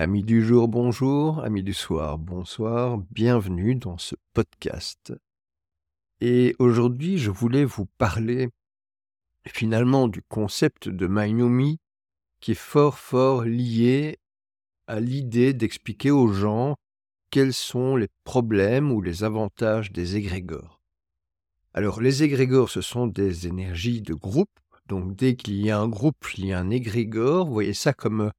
Amis du jour, bonjour. Amis du soir, bonsoir. Bienvenue dans ce podcast. Et aujourd'hui, je voulais vous parler finalement du concept de Mainomi qui est fort fort lié à l'idée d'expliquer aux gens quels sont les problèmes ou les avantages des égrégores. Alors les égrégores, ce sont des énergies de groupe. Donc dès qu'il y a un groupe, il y a un égrégore. Vous voyez ça comme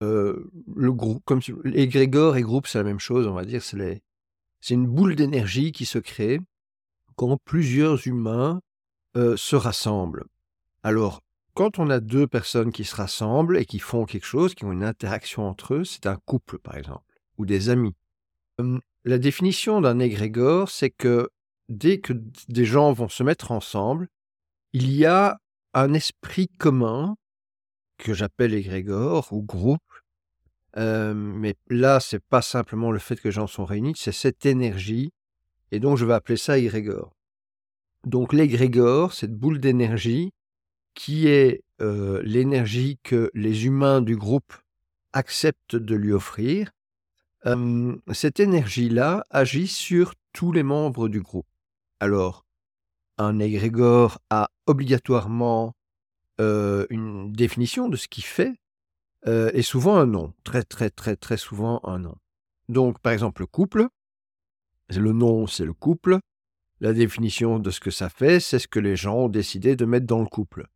le groupe, comme égrégore et groupe, c'est la même chose, on va dire. C'est, une boule d'énergie qui se crée quand plusieurs humains se rassemblent. Alors, quand on a deux personnes qui se rassemblent et qui font quelque chose, qui ont une interaction entre eux, c'est un couple, par exemple, ou des amis. la définition d'un égrégore, c'est que dès que des gens vont se mettre ensemble, il y a un esprit commun que j'appelle égrégore ou groupe. Mais là, c'est pas simplement le fait que les gens sont réunis, c'est cette énergie. Et donc, je vais appeler ça égrégore. Donc, l'égrégore, cette boule d'énergie, qui est l'énergie que les humains du groupe acceptent de lui offrir, cette énergie-là agit sur tous les membres du groupe. Alors, un égrégore a obligatoirement une définition de ce qu'il fait et souvent un nom, très très très très souvent un nom. Donc par exemple le couple, le nom c'est le couple, la définition de ce que ça fait, c'est ce que les gens ont décidé de mettre dans le couple.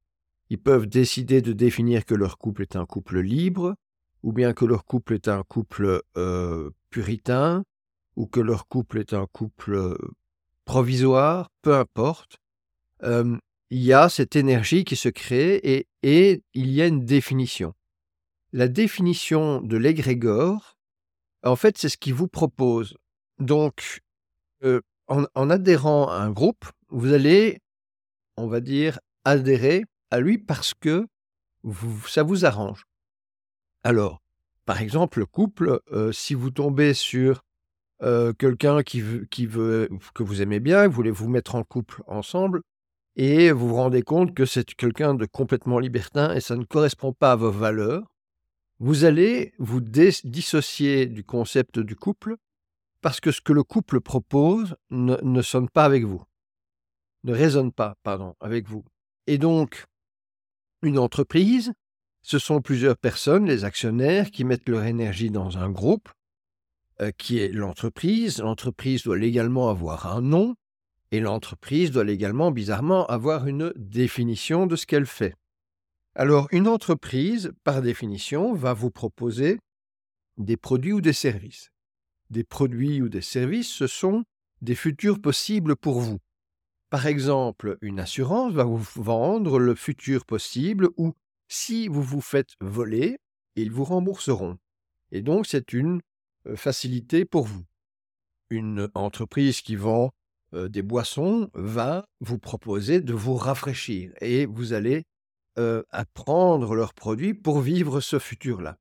Ils peuvent décider de définir que leur couple est un couple libre, ou bien que leur couple est un couple puritain, ou que leur couple est un couple provisoire, peu importe il y a cette énergie qui se crée et, il y a une définition. La définition de l'égrégore, en fait, c'est ce qu'il vous propose. Donc, euh, en, adhérant à un groupe, vous allez, on va dire, adhérer à lui parce que ça vous arrange. Alors, par exemple, le couple, euh, si vous tombez sur euh, quelqu'un qui veut, que vous aimez bien, vous voulez vous mettre en couple ensemble, et vous vous rendez compte que c'est quelqu'un de complètement libertin et ça ne correspond pas à vos valeurs, vous allez vous dissocier du concept du couple parce que ce que le couple propose ne, sonne pas avec vous, ne résonne pas, pardon, avec vous. Et donc, une entreprise, ce sont plusieurs personnes, les actionnaires, qui mettent leur énergie dans un groupe, euh, qui est l'entreprise. L'entreprise doit légalement avoir un nom, et l'entreprise doit également, bizarrement, avoir une définition de ce qu'elle fait. Alors, une entreprise, par définition, va vous proposer des produits ou des services. Des produits ou des services, ce sont des futurs possibles pour vous. Par exemple, une assurance va vous vendre le futur possible où, si vous vous faites voler, ils vous rembourseront. Et donc, c'est une euh, facilité pour vous. Une entreprise qui vend des boissons va vous proposer de vous rafraîchir et vous allez apprendre leurs produits pour vivre ce futur-là.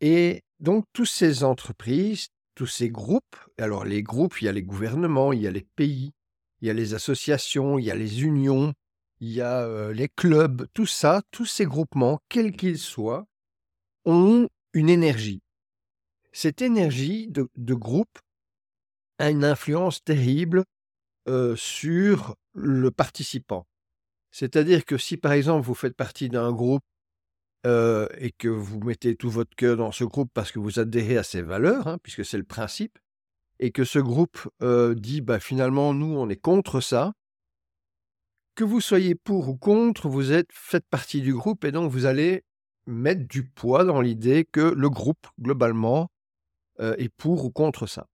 Et donc, toutes ces entreprises, tous ces groupes, alors les groupes, il y a les gouvernements, il y a les pays, il y a les associations, il y a les unions, il y a les clubs, tout ça, tous ces groupements, quels qu'ils soient, ont une énergie. Cette énergie de, de groupe a une influence terrible sur le participant. C'est-à-dire que si par exemple vous faites partie d'un groupe et que vous mettez tout votre cœur dans ce groupe parce que vous adhérez à ses valeurs, hein, puisque c'est le principe, et que ce groupe dit bah, finalement nous on est contre ça, que vous soyez pour ou contre, vous êtes faites partie du groupe et donc vous allez mettre du poids dans l'idée que le groupe globalement est pour ou contre ça.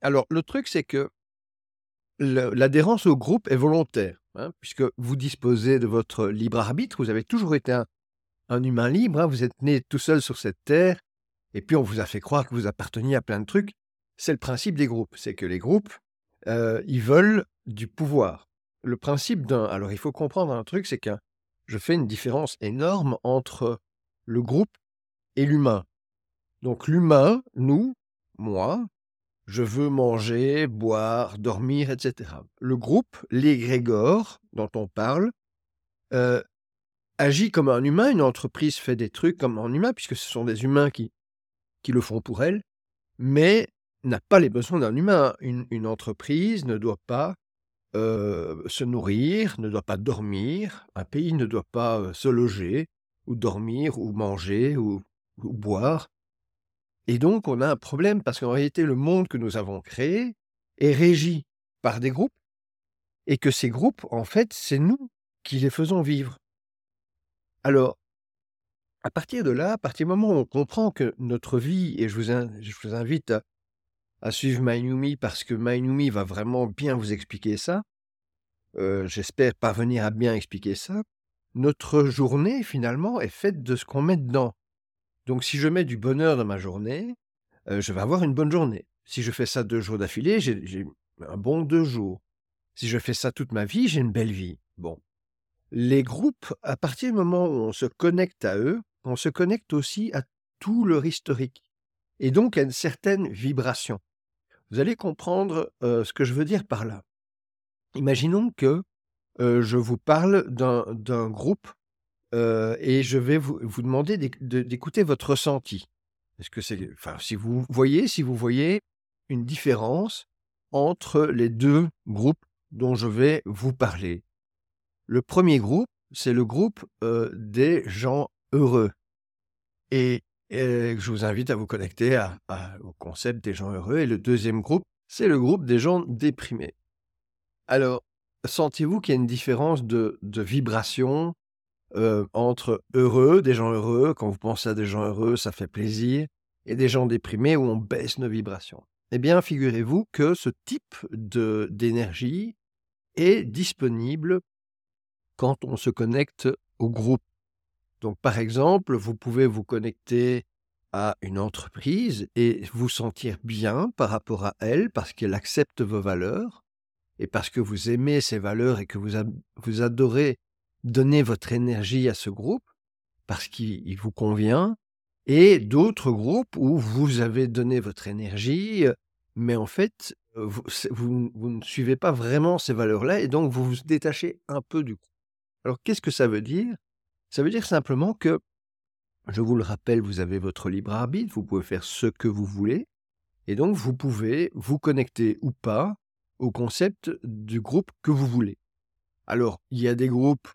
Alors le truc c'est que l'adhérence au groupe est volontaire, hein, puisque vous disposez de votre libre arbitre, vous avez toujours été un, humain libre, hein, vous êtes né tout seul sur cette terre, et puis on vous a fait croire que vous apparteniez à plein de trucs. C'est le principe des groupes, c'est que les groupes, euh, ils veulent du pouvoir. Le principe d'un... Alors il faut comprendre un truc, c'est que je fais une différence énorme entre le groupe et l'humain. Donc l'humain, nous, moi, je veux manger, boire, dormir, etc. Le groupe, l'égrégore dont on parle, euh, agit comme un humain. Une entreprise fait des trucs comme un humain, puisque ce sont des humains qui qui le font pour elle, mais n'a pas les besoins d'un humain. Une, entreprise ne doit pas euh, se nourrir, ne doit pas dormir, un pays ne doit pas euh, se loger, ou dormir, ou manger, ou boire. Et donc on a un problème parce qu'en réalité le monde que nous avons créé est régi par des groupes, et que ces groupes, en fait, c'est nous qui les faisons vivre. Alors, à partir de là, à partir du moment où on comprend que notre vie, et je vous, invite à, suivre MyNumi parce que MyNumi va vraiment bien vous expliquer ça. Euh, j'espère parvenir à bien expliquer ça. Notre journée, finalement, est faite de ce qu'on met dedans. Donc, si je mets du bonheur dans ma journée, euh, je vais avoir une bonne journée. Si je fais ça deux jours d'affilée, j'ai un bon deux jours. Si je fais ça toute ma vie, j'ai une belle vie. Bon. Les groupes, à partir du moment où on se connecte à eux, on se connecte aussi à tout leur historique. Et donc à une certaine vibration. Vous allez comprendre ce que je veux dire par là. Imaginons que je vous parle d'un groupe et je vais vous, demander d'écouter votre ressenti. Est-ce que c'est, enfin, si vous voyez, si vous voyez une différence entre les deux groupes dont je vais vous parler. Le premier groupe, c'est le groupe des gens heureux. Et et je vous invite à vous connecter au concept des gens heureux. Et le deuxième groupe, c'est le groupe des gens déprimés. Alors, sentez-vous qu'il y a une différence de, vibration euh, entre heureux, des gens heureux, quand vous pensez à des gens heureux, ça fait plaisir, et des gens déprimés où on baisse nos vibrations Eh bien, figurez-vous que ce type d'énergie est disponible quand on se connecte au groupe. Donc, par exemple, vous pouvez vous connecter à une entreprise et vous sentir bien par rapport à elle parce qu'elle accepte vos valeurs et parce que vous aimez ces valeurs et que vous, vous adorez donner votre énergie à ce groupe parce qu'il vous convient et d'autres groupes où vous avez donné votre énergie mais en fait vous, vous ne suivez pas vraiment ces valeurs-là et donc vous vous détachez un peu du groupe. Alors qu'est-ce que ça veut dire? Ça veut dire simplement que, je vous le rappelle, vous avez votre libre arbitre, vous pouvez faire ce que vous voulez, et donc vous pouvez vous connecter ou pas au concept du groupe que vous voulez. Alors, il y a des groupes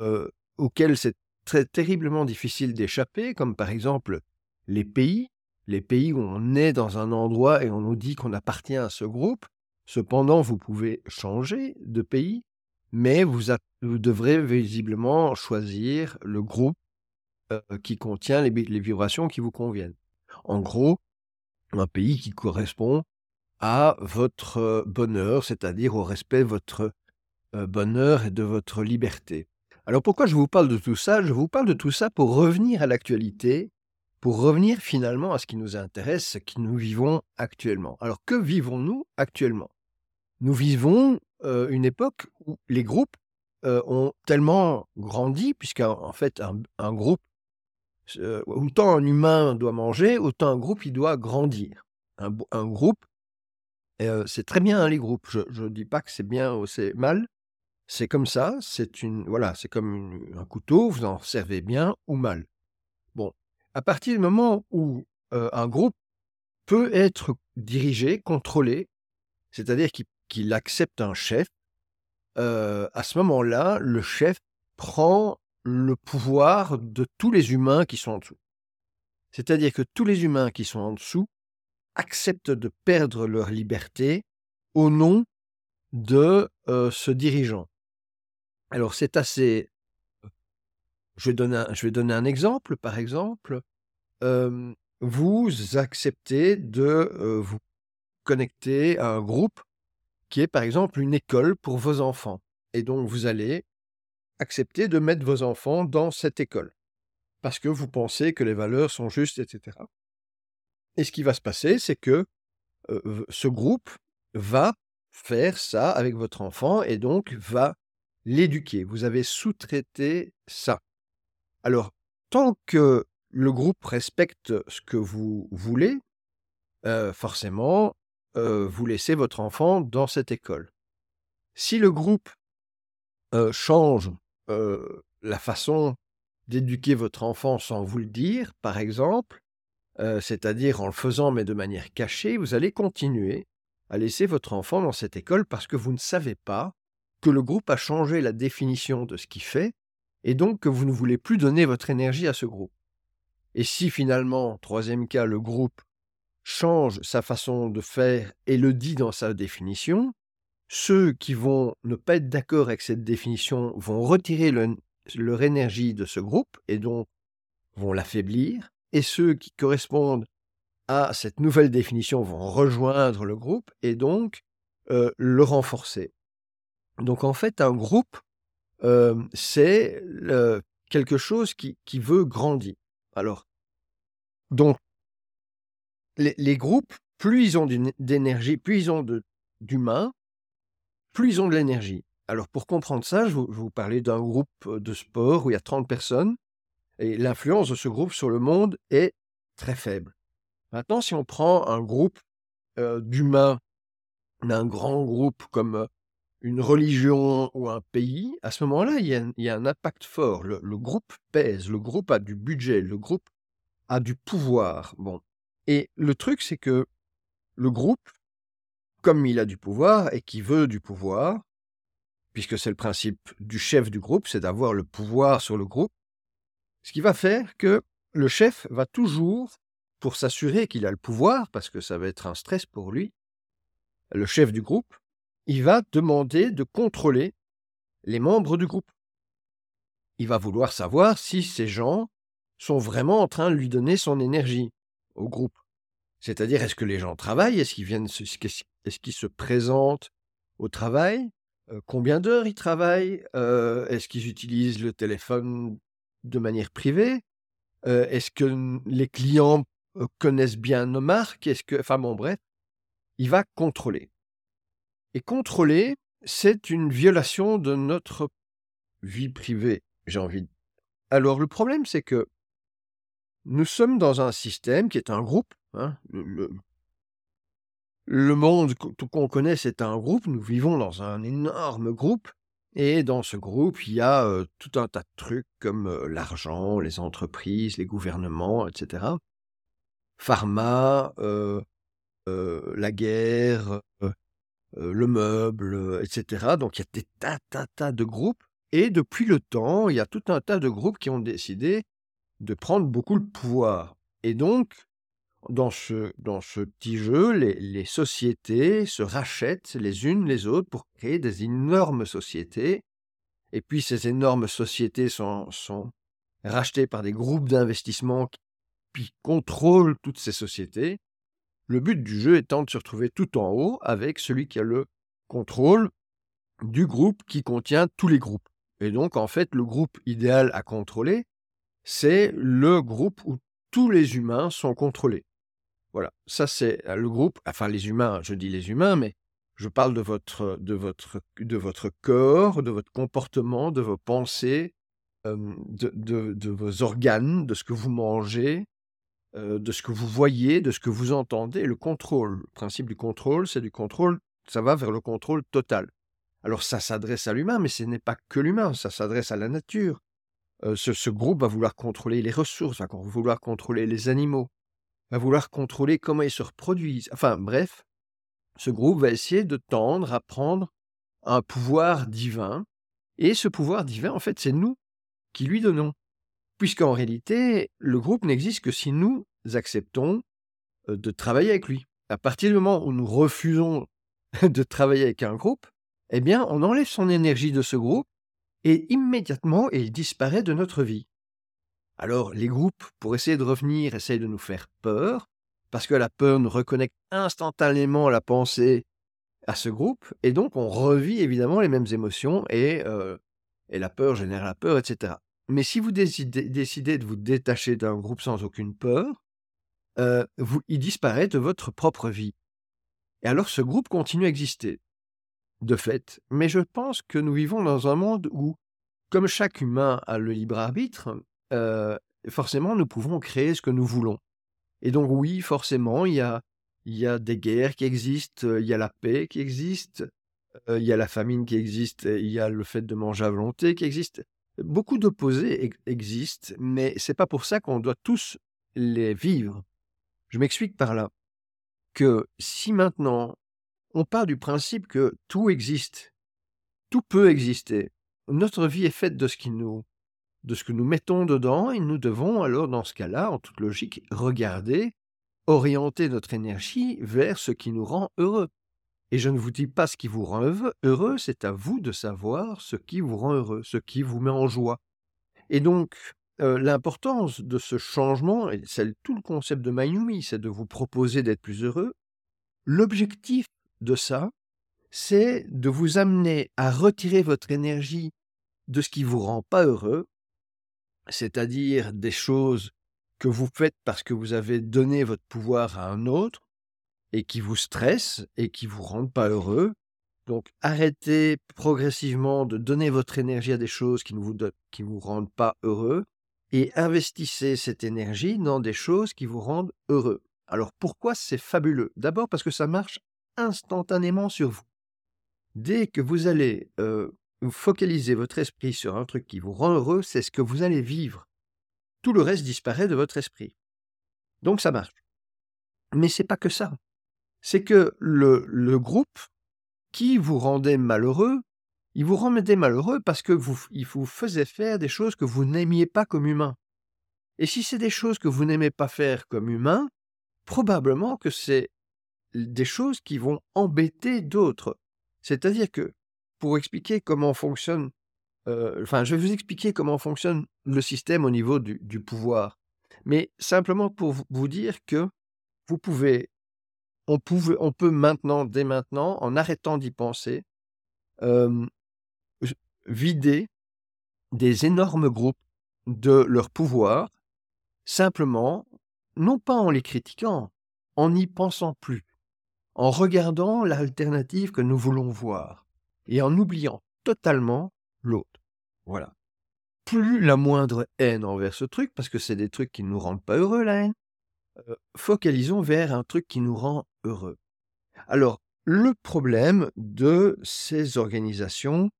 euh, auxquels c'est très terriblement difficile d'échapper, comme par exemple les pays, les pays où on est dans un endroit et on nous dit qu'on appartient à ce groupe. Cependant, vous pouvez changer de pays, mais vous, devrez visiblement choisir le groupe qui contient les, vibrations qui vous conviennent. En gros, un pays qui correspond à votre bonheur, c'est-à-dire au respect de votre bonheur et de votre liberté. Alors pourquoi je vous parle de tout ça? Je vous parle de tout ça pour revenir à l'actualité, pour revenir finalement à ce qui nous intéresse, ce qui nous vivons actuellement. Alors que vivons-nous actuellement? Nous vivons une époque où les groupes ont tellement grandi, puisqu'en fait, un, groupe, autant un humain doit manger, autant un groupe, il doit grandir. Un, groupe, c'est très bien hein, les groupes. Je ne dis pas que c'est bien ou c'est mal. C'est comme ça. C'est une, voilà, c'est comme un couteau. Vous en servez bien ou mal. Bon, à partir du moment où un groupe peut être dirigé, contrôlé, c'est-à-dire qu'il accepte un chef, à ce moment-là, le chef prend le pouvoir de tous les humains qui sont en dessous. C'est-à-dire que tous les humains qui sont en dessous acceptent de perdre leur liberté au nom de ce dirigeant. Alors c'est assez... Je vais, donner un, exemple, par exemple. vous acceptez de vous connecter à un groupe qui est par exemple une école pour vos enfants. Et donc vous allez accepter de mettre vos enfants dans cette école, parce que vous pensez que les valeurs sont justes, etc. Et ce qui va se passer, c'est que ce groupe va faire ça avec votre enfant et donc va l'éduquer. Vous avez sous-traité ça. Alors, tant que le groupe respecte ce que vous voulez, forcément, vous laissez votre enfant dans cette école. Si le groupe change la façon d'éduquer votre enfant sans vous le dire, par exemple, c'est-à-dire en le faisant mais de manière cachée, vous allez continuer à laisser votre enfant dans cette école parce que vous ne savez pas que le groupe a changé la définition de ce qu'il fait et donc que vous ne voulez plus donner votre énergie à ce groupe. Et si finalement, troisième cas, le groupe change sa façon de faire et le dit dans sa définition, ceux qui vont ne pas être d'accord avec cette définition vont retirer leur énergie de ce groupe et donc vont l'affaiblir, et ceux qui correspondent à cette nouvelle définition vont rejoindre le groupe et donc euh, le renforcer. Donc en fait, un groupe, euh, c'est quelque chose qui, veut grandir. Alors, donc, les, groupes, plus ils ont d'énergie, plus ils ont d'humains, plus ils ont de l'énergie. Alors pour comprendre ça, je, vous, vous parler d'un groupe de sport où il y a 30 personnes et l'influence de ce groupe sur le monde est très faible. Maintenant, si on prend un groupe euh, d'humains, un grand groupe comme une religion ou un pays, à ce moment-là, il, y a un impact fort. Le, le, groupe pèse, le groupe a du budget, le groupe a du pouvoir. Bon. Et le truc, c'est que le groupe, comme il a du pouvoir et qui veut du pouvoir, puisque c'est le principe du chef du groupe, c'est d'avoir le pouvoir sur le groupe, ce qui va faire que le chef va toujours, pour s'assurer qu'il a le pouvoir, parce que ça va être un stress pour lui, le chef du groupe, il va demander de contrôler les membres du groupe. Il va vouloir savoir si ces gens sont vraiment en train de lui donner son énergie au groupe. C'est-à-dire, est-ce que les gens travaillent? Est-ce qu'ils viennent Est-ce qu'ils se présentent au travail? Euh, Combien d'heures ils travaillent? Euh, Est-ce qu'ils utilisent le téléphone de manière privée? Euh, Est-ce que les clients connaissent bien nos marques? Est-ce que, enfin bon, bref, il va contrôler. Et contrôler, c'est une violation de notre vie privée, j'ai envie de. Alors le problème, c'est que nous sommes dans un système qui est un groupe. Hein, le, le, monde qu'on connaît, c'est un groupe. Nous vivons dans un énorme groupe. Et dans ce groupe, il y a tout un tas de trucs comme l'argent, les entreprises, les gouvernements, etc. Pharma, la guerre, le meuble, etc. Donc il y a des tas, tas, tas de groupes. Et depuis le temps, il y a tout un tas de groupes qui ont décidé de prendre beaucoup le pouvoir. Et donc, dans ce, dans ce petit jeu, les, les, sociétés se rachètent les unes les autres pour créer des énormes sociétés. Et puis ces énormes sociétés sont, sont rachetées par des groupes d'investissement qui contrôlent toutes ces sociétés. Le but du jeu étant de se retrouver tout en haut avec celui qui a le contrôle du groupe qui contient tous les groupes. Et donc, en fait, le groupe idéal à contrôler, c'est le groupe où tous les humains sont contrôlés. Voilà, ça c'est euh, le groupe, enfin les humains, je dis les humains, mais je parle de votre, de votre, de votre corps, de votre comportement, de vos pensées, de, de, vos organes, de ce que vous mangez, de ce que vous voyez, de ce que vous entendez. Le contrôle, le principe du contrôle, c'est du contrôle, ça va vers le contrôle total. Alors ça s'adresse à l'humain, mais ce n'est pas que l'humain, ça s'adresse à la nature, ce, groupe va vouloir contrôler les ressources, va vouloir contrôler les animaux, va vouloir contrôler comment ils se reproduisent. Enfin bref, ce groupe va essayer de tendre à prendre un pouvoir divin. Et ce pouvoir divin, en fait, c'est nous qui lui donnons. Puisqu'en réalité, le groupe n'existe que si nous acceptons de travailler avec lui. À partir du moment où nous refusons de travailler avec un groupe, eh bien, on enlève son énergie de ce groupe et immédiatement il disparaît de notre vie. Alors les groupes, pour essayer de revenir, essayent de nous faire peur, parce que la peur nous reconnecte instantanément la pensée à ce groupe, et donc on revit évidemment les mêmes émotions, et, et la peur génère la peur, etc. Mais si vous décidez, de vous détacher d'un groupe sans aucune peur, euh, vous, il disparaît de votre propre vie. Et alors ce groupe continue à exister de fait, mais je pense que nous vivons dans un monde où, comme chaque humain a le libre arbitre, euh, forcément nous pouvons créer ce que nous voulons. Et donc oui, forcément, il y a, il y a des guerres qui existent, il y a la paix qui existe, euh, il y a la famine qui existe, il y a le fait de manger à volonté qui existe. Beaucoup d'opposés existent, mais c'est pas pour ça qu'on doit tous les vivre. Je m'explique par là que si maintenant on part du principe que tout existe, tout peut exister, notre vie est faite de ce qui nous de ce que nous mettons dedans et nous devons alors dans ce cas-là, en toute logique, regarder, orienter notre énergie vers ce qui nous rend heureux. Et je ne vous dis pas ce qui vous rend heureux, c'est à vous de savoir ce qui vous rend heureux, ce qui vous met en joie. Et donc, euh, l'importance de ce changement, et c'est tout le concept de Mayumi, c'est de vous proposer d'être plus heureux. L'objectif de ça, c'est de vous amener à retirer votre énergie de ce qui vous rend pas heureux, c'est-à-dire des choses que vous faites parce que vous avez donné votre pouvoir à un autre et qui vous stressent et qui vous rendent pas heureux. Donc arrêtez progressivement de donner votre énergie à des choses qui ne vous, qui vous rendent pas heureux et investissez cette énergie dans des choses qui vous rendent heureux. Alors pourquoi c'est fabuleux? D'abord parce que ça marche instantanément sur vous. Dès que vous allez euh, focaliser votre esprit sur un truc qui vous rend heureux, c'est ce que vous allez vivre. Tout le reste disparaît de votre esprit. Donc ça marche. Mais c'est pas que ça. C'est que le, groupe qui vous rendait malheureux, il vous rendait malheureux parce que vous, il vous faisait faire des choses que vous n'aimiez pas comme humain. Et si c'est des choses que vous n'aimez pas faire comme humain, probablement que c'est des choses qui vont embêter d'autres. C'est-à-dire que, pour expliquer comment fonctionne, euh, enfin, je vais vous expliquer comment fonctionne le système au niveau du, pouvoir, mais simplement pour vous dire que vous pouvez, on, peut maintenant, dès maintenant, en arrêtant d'y penser, vider des énormes groupes de leur pouvoir, simplement, non pas en les critiquant, en n'y pensant plus, en regardant l'alternative que nous voulons voir, et en oubliant totalement l'autre. Voilà. Plus la moindre haine envers ce truc, parce que c'est des trucs qui ne nous rendent pas heureux, la haine, euh, focalisons vers un truc qui nous rend heureux. Alors, le problème de ces organisations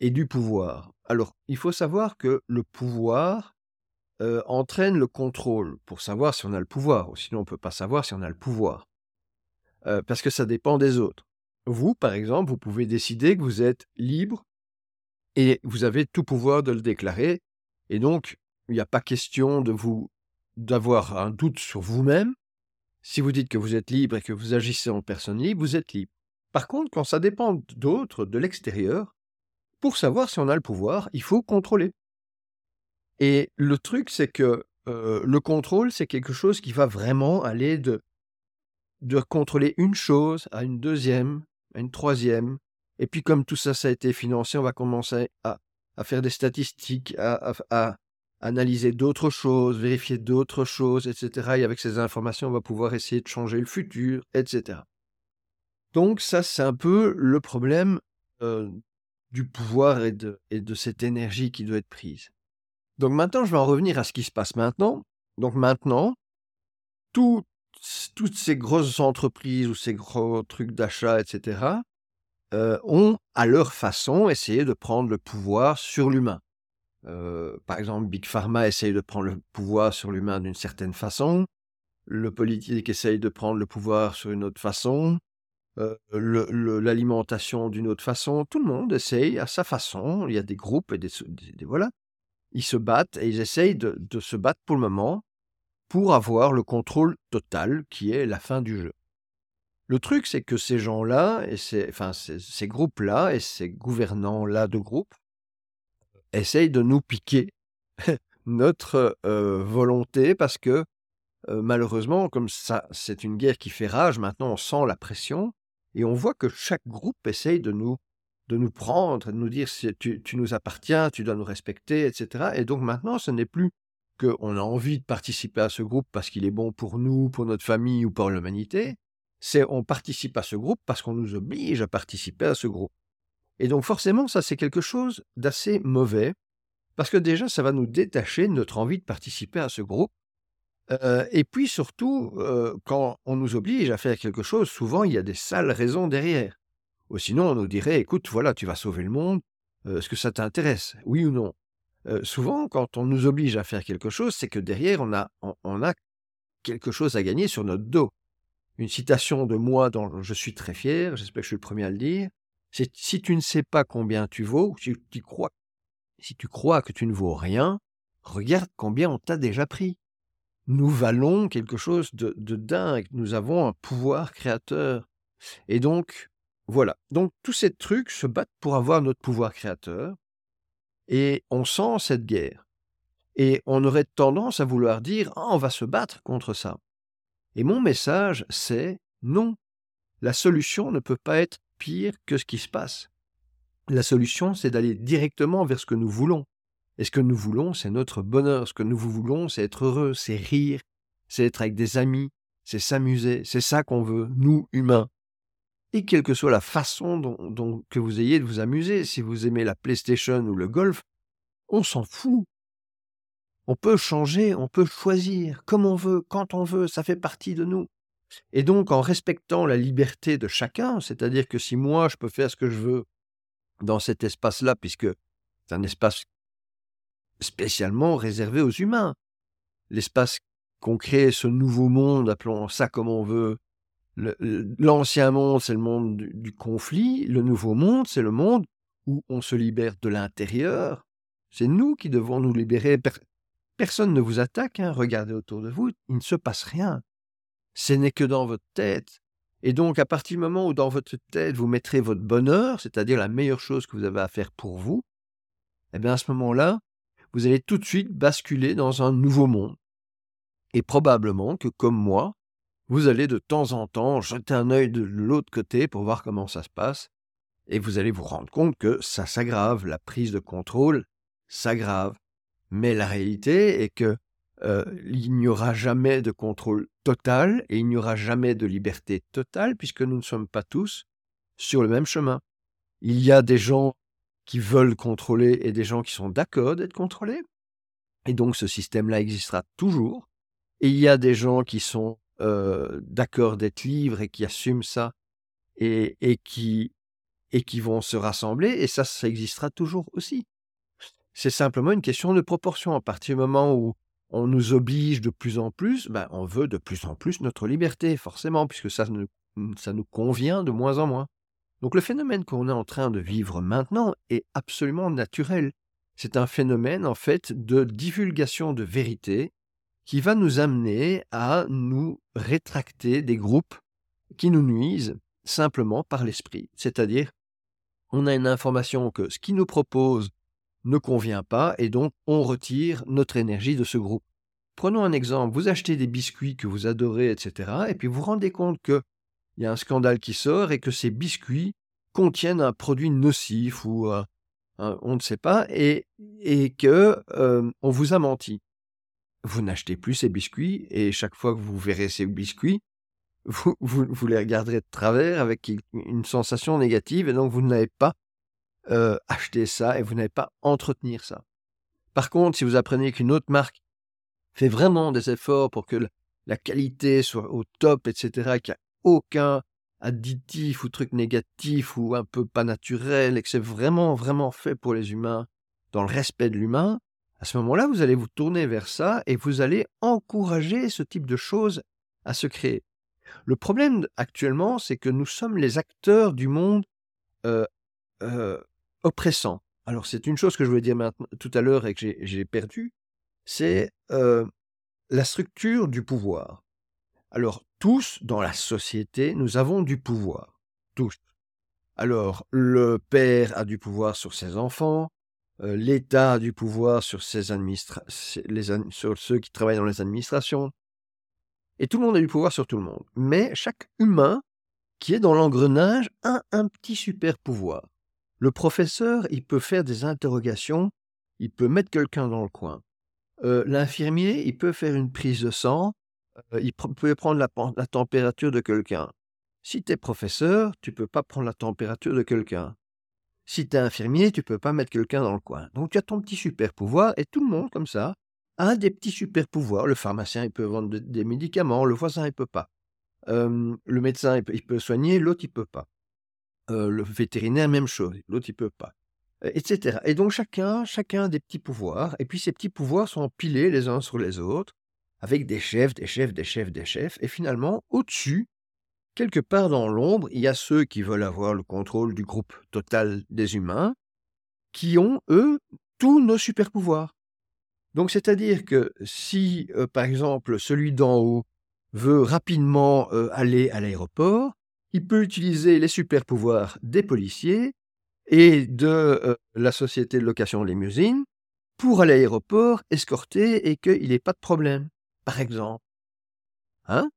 et du pouvoir. Alors, il faut savoir que le pouvoir entraîne le contrôle pour savoir si on a le pouvoir, ou sinon on ne peut pas savoir si on a le pouvoir. parce que ça dépend des autres. Vous, par exemple, vous pouvez décider que vous êtes libre et vous avez tout pouvoir de le déclarer, et donc il n'y a pas question de vous d'avoir un doute sur vous-même. Si vous dites que vous êtes libre et que vous agissez en personne libre, vous êtes libre. Par contre, quand ça dépend d'autres, de l'extérieur, pour savoir si on a le pouvoir, il faut contrôler. Et le truc, c'est que euh, le contrôle, c'est quelque chose qui va vraiment aller de, de contrôler une chose à une deuxième, à une troisième. Et puis comme tout ça, ça a été financé, on va commencer à, faire des statistiques, à, à analyser d'autres choses, vérifier d'autres choses, etc. Et avec ces informations, on va pouvoir essayer de changer le futur, etc. Donc ça, c'est un peu le problème du pouvoir et de, et de cette énergie qui doit être prise. Donc maintenant, je vais en revenir à ce qui se passe maintenant. Donc maintenant, toutes ces grosses entreprises ou ces gros trucs d'achat, etc., ont à leur façon essayé de prendre le pouvoir sur l'humain. Par exemple, Big Pharma essaye de prendre le pouvoir sur l'humain d'une certaine façon. Le politique essaye de prendre le pouvoir sur une autre façon l'alimentation d'une autre façon. Tout le monde essaye à sa façon. Il y a des groupes et des, voilà. Ils se battent et ils essayent de, se battre pour le moment pour avoir le contrôle total qui est la fin du jeu. Le truc, c'est que ces gens-là, et ces, enfin, ces, groupes-là et ces gouvernants-là de groupes essayent de nous piquer notre volonté parce que malheureusement, comme ça, c'est une guerre qui fait rage, maintenant on sent la pression, et on voit que chaque groupe essaye de nous, de nous prendre, de nous dire tu, tu nous appartiens, tu dois nous respecter, etc. Et donc maintenant, ce n'est plus qu'on a envie de participer à ce groupe parce qu'il est bon pour nous, pour notre famille ou pour l'humanité. C'est on participe à ce groupe parce qu'on nous oblige à participer à ce groupe. Et donc forcément, ça c'est quelque chose d'assez mauvais, parce que déjà, ça va nous détacher de notre envie de participer à ce groupe, et puis surtout, quand on nous oblige à faire quelque chose, souvent il y a des sales raisons derrière. Ou sinon, on nous dirait, écoute, voilà, tu vas sauver le monde, est-ce que ça t'intéresse? Oui ou non? Souvent, quand on nous oblige à faire quelque chose, c'est que derrière, on a, on, a quelque chose à gagner sur notre dos. Une citation de moi dont je suis très fier, j'espère que je suis le premier à le dire, si tu ne sais pas combien tu vaux, si tu crois, si tu crois que tu ne vaux rien, regarde combien on t'a déjà pris. Nous valons quelque chose de, de dingue, nous avons un pouvoir créateur. Et donc, voilà. Donc, tous ces trucs se battent pour avoir notre pouvoir créateur. Et on sent cette guerre. Et on aurait tendance à vouloir dire «Ah, on va se battre contre ça. Et mon message, c'est non. La solution ne peut pas être pire que ce qui se passe. La solution, c'est d'aller directement vers ce que nous voulons. Et ce que nous voulons, c'est notre bonheur. Ce que nous voulons, c'est être heureux, c'est rire, c'est être avec des amis, c'est s'amuser. C'est ça qu'on veut, nous, humains. Et quelle que soit la façon dont, que vous ayez de vous amuser, si vous aimez la PlayStation ou le golf, on s'en fout. On peut changer, on peut choisir comme on veut, quand on veut, ça fait partie de nous. Et donc en respectant la liberté de chacun, c'est-à-dire que si moi je peux faire ce que je veux dans cet espace-là, puisque c'est un espace spécialement réservé aux humains, l'espace qu'on crée, ce nouveau monde, appelons ça comme on veut, l'ancien monde, c'est le monde du, conflit, le nouveau monde, c'est le monde où on se libère de l'intérieur. C'est nous qui devons nous libérer. Personne ne vous attaque, hein. regardez autour de vous, il ne se passe rien. Ce n'est que dans votre tête. Et donc, à partir du moment où dans votre tête, vous mettrez votre bonheur, c'est-à-dire la meilleure chose que vous avez à faire pour vous, eh bien, à ce moment-là, vous allez tout de suite basculer dans un nouveau monde. Et probablement que, comme moi, vous allez de temps en temps jeter un œil de l'autre côté pour voir comment ça se passe, et vous allez vous rendre compte que ça s'aggrave, la prise de contrôle s'aggrave. Mais la réalité est que euh, il n'y aura jamais de contrôle total et il n'y aura jamais de liberté totale puisque nous ne sommes pas tous sur le même chemin. Il y a des gens qui veulent contrôler et des gens qui sont d'accord d'être contrôlés. Et donc ce système-là existera toujours. Et il y a des gens qui sont euh, d'accord d'être libres et qui assument ça et, qui, et qui vont se rassembler, et ça, ça existera toujours aussi. C'est simplement une question de proportion. À partir du moment où on nous oblige de plus en plus, ben, on veut de plus en plus notre liberté, forcément, puisque ça, ça nous convient de moins en moins. Donc le phénomène qu'on est en train de vivre maintenant est absolument naturel. C'est un phénomène, en fait, de divulgation de vérité qui va nous amener à nous rétracter des groupes qui nous nuisent simplement par l'esprit. C'est-à-dire, on a une information que ce qui nous propose ne convient pas et donc on retire notre énergie de ce groupe. Prenons un exemple, vous achetez des biscuits que vous adorez, etc. et puis vous vous rendez compte qu'il y a un scandale qui sort et que ces biscuits contiennent un produit nocif ou on ne sait pas et, et que euh, on vous a menti vous n'achetez plus ces biscuits et chaque fois que vous verrez ces biscuits, vous, vous, les regarderez de travers avec une sensation négative et donc vous n'avez pas euh, acheté ça et vous n'avez pas entretenir ça. Par contre, si vous apprenez qu'une autre marque fait vraiment des efforts pour que la qualité soit au top, etc., qu'il n'y a aucun additif ou truc négatif ou un peu pas naturel et que c'est vraiment, vraiment fait pour les humains, dans le respect de l'humain, à ce moment-là, vous allez vous tourner vers ça et vous allez encourager ce type de choses à se créer. Le problème actuellement, c'est que nous sommes les acteurs du monde euh, euh, oppressant. Alors c'est une chose que je voulais dire maintenant, tout à l'heure et que j'ai perdu, c'est euh, la structure du pouvoir. Alors tous dans la société, nous avons du pouvoir. Tous. Alors le père a du pouvoir sur ses enfants, euh, l'État a du pouvoir sur, ses les sur ceux qui travaillent dans les administrations. Et tout le monde a du pouvoir sur tout le monde. Mais chaque humain qui est dans l'engrenage a un petit super pouvoir. Le professeur, il peut faire des interrogations, il peut mettre quelqu'un dans le coin. Euh, l'infirmier, il peut faire une prise de sang, euh, il peut prendre la, température de quelqu'un. Si tu es professeur, tu peux pas prendre la température de quelqu'un. Si tu es infirmier, tu peux pas mettre quelqu'un dans le coin. Donc tu as ton petit super pouvoir et tout le monde comme ça a des petits super pouvoirs. Le pharmacien, il peut vendre des médicaments, le voisin, il peut pas. le médecin, il peut, soigner, l'autre, il peut pas. Le vétérinaire, même chose, l'autre, il peut pas. etc. Et donc chacun, chacun a des petits pouvoirs, et puis ces petits pouvoirs sont empilés les uns sur les autres, avec des chefs, des chefs, des chefs, des chefs, et finalement, au-dessus, quelque part dans l'ombre, il y a ceux qui veulent avoir le contrôle du groupe total des humains, qui ont, eux, tous nos super-pouvoirs. Donc, c'est-à-dire que si, par exemple, celui d'en haut veut rapidement aller à l'aéroport, il peut utiliser les super-pouvoirs des policiers et de euh, la société de location limousine pour aller à l'aéroport, escorter et qu'il n'ait pas de problème, par exemple. Hein?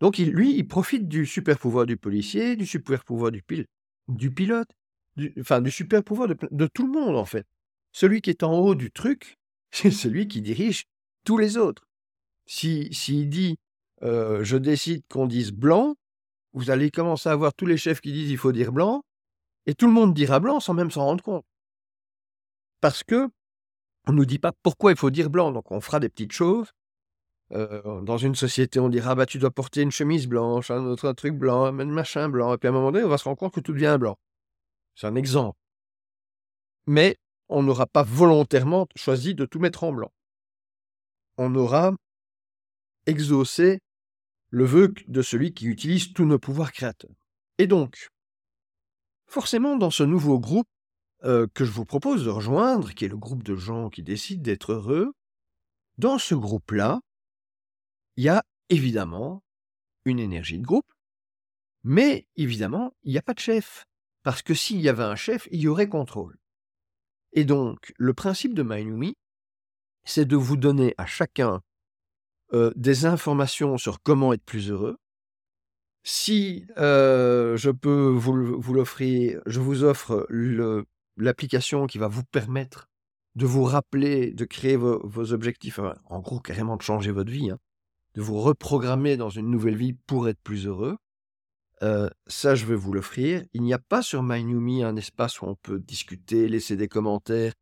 Donc, lui, il profite du super-pouvoir du policier, du super-pouvoir du, du pilote, du, enfin, du super-pouvoir de, de tout le monde, en fait. Celui qui est en haut du truc, c'est celui qui dirige tous les autres. S'il si, dit euh, je décide qu'on dise blanc, vous allez commencer à voir tous les chefs qui disent il faut dire blanc, et tout le monde dira blanc sans même s'en rendre compte. Parce que on ne nous dit pas pourquoi il faut dire blanc, donc on fera des petites choses. Euh, dans une société, on dira bah tu dois porter une chemise blanche, un autre truc blanc, un machin blanc, et puis à un moment donné, on va se rendre compte que tout devient blanc. C'est un exemple. Mais on n'aura pas volontairement choisi de tout mettre en blanc. On aura exaucé le vœu de celui qui utilise tous nos pouvoirs créateurs. Et donc, forcément, dans ce nouveau groupe euh, que je vous propose de rejoindre, qui est le groupe de gens qui décident d'être heureux, dans ce groupe-là, il y a évidemment une énergie de groupe, mais évidemment, il n'y a pas de chef. Parce que s'il y avait un chef, il y aurait contrôle. Et donc, le principe de Mainumi, c'est de vous donner à chacun euh, des informations sur comment être plus heureux. Si euh, je peux vous, l'offrir, je vous offre l'application qui va vous permettre de vous rappeler, de créer vos, objectifs, en gros carrément de changer votre vie, hein, de vous reprogrammer dans une nouvelle vie pour être plus heureux. Euh, ça, je vais vous l'offrir. Il n'y a pas sur MyNewMe un espace où on peut discuter, laisser des commentaires,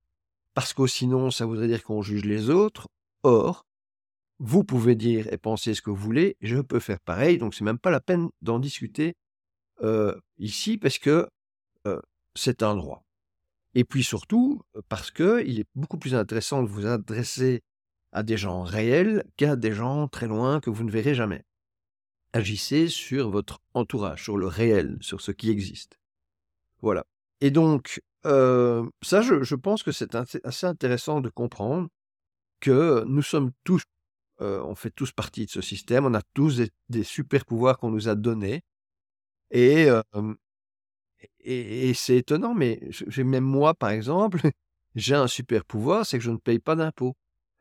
parce que sinon, ça voudrait dire qu'on juge les autres. Or, vous pouvez dire et penser ce que vous voulez, je peux faire pareil, donc c'est même pas la peine d'en discuter ici, parce que c'est un droit. Et puis surtout, parce qu'il est beaucoup plus intéressant de vous adresser à des gens réels qu'à des gens très loin que vous ne verrez jamais agissez sur votre entourage, sur le réel, sur ce qui existe. Voilà. Et donc, ça, je, pense que c'est assez intéressant de comprendre que nous sommes tous, euh, on fait tous partie de ce système, on a tous des, super pouvoirs qu'on nous a donnés. Et, euh, c'est étonnant, mais même moi, par exemple, j'ai un super pouvoir, c'est que je ne paye pas d'impôts.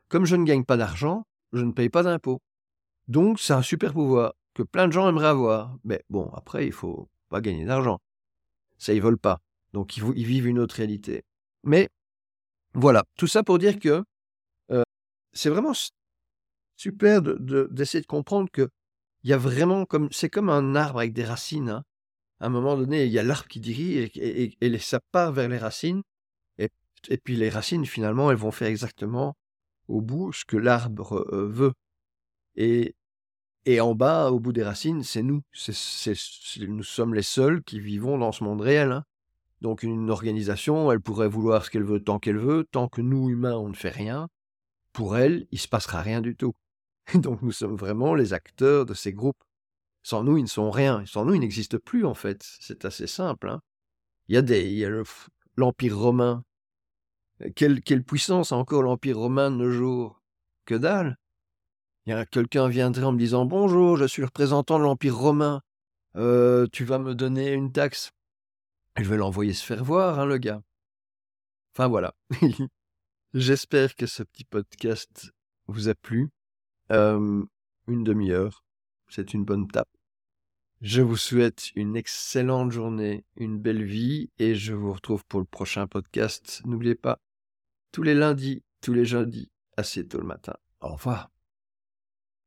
Comme je ne gagne pas d'argent, je ne paye pas d'impôts. Donc, c'est un super pouvoir que plein de gens aimeraient avoir. Mais bon, après, il faut pas gagner d'argent. Ça, ils veulent pas. Donc, ils, ils, vivent une autre réalité. Mais voilà, tout ça pour dire que euh, c'est vraiment super d'essayer de, comprendre que il y a vraiment comme c'est comme un arbre avec des racines. Hein. À un moment donné, il y a l'arbre qui dirige et, et, ça part vers les racines. Et, et, puis les racines, finalement, elles vont faire exactement au bout ce que l'arbre euh, veut. Et et en bas, au bout des racines, c'est nous. nous sommes les seuls qui vivons dans ce monde réel. Hein. Donc une organisation, elle pourrait vouloir ce qu'elle veut tant qu'elle veut, tant que nous, humains, on ne fait rien. Pour elle, il ne se passera rien du tout. Donc nous sommes vraiment les acteurs de ces groupes. Sans nous, ils ne sont rien. Sans nous, ils n'existent plus, en fait. C'est assez simple. Hein. Il y a, l'Empire romain. Quelle, puissance a encore l'Empire romain de nos jours? Que dalle quelqu'un viendrait en me disant Bonjour, je suis représentant de l'Empire romain. Euh, tu vas me donner une taxe? Je vais l'envoyer se faire voir, hein, le gars. Enfin voilà. J'espère que ce petit podcast vous a plu. Euh, une demi-heure, c'est une bonne tape. Je vous souhaite une excellente journée, une belle vie, et je vous retrouve pour le prochain podcast. N'oubliez pas, tous les lundis, tous les jeudis, assez tôt le matin. Au revoir.